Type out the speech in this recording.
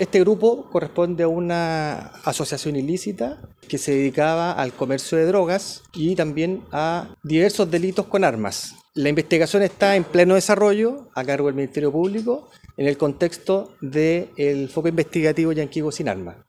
Este grupo corresponde a una asociación ilícita que se dedicaba al comercio de drogas y también a diversos delitos con armas. La investigación está en pleno desarrollo a cargo del Ministerio Público en el contexto del foco investigativo Yanquigo sin armas.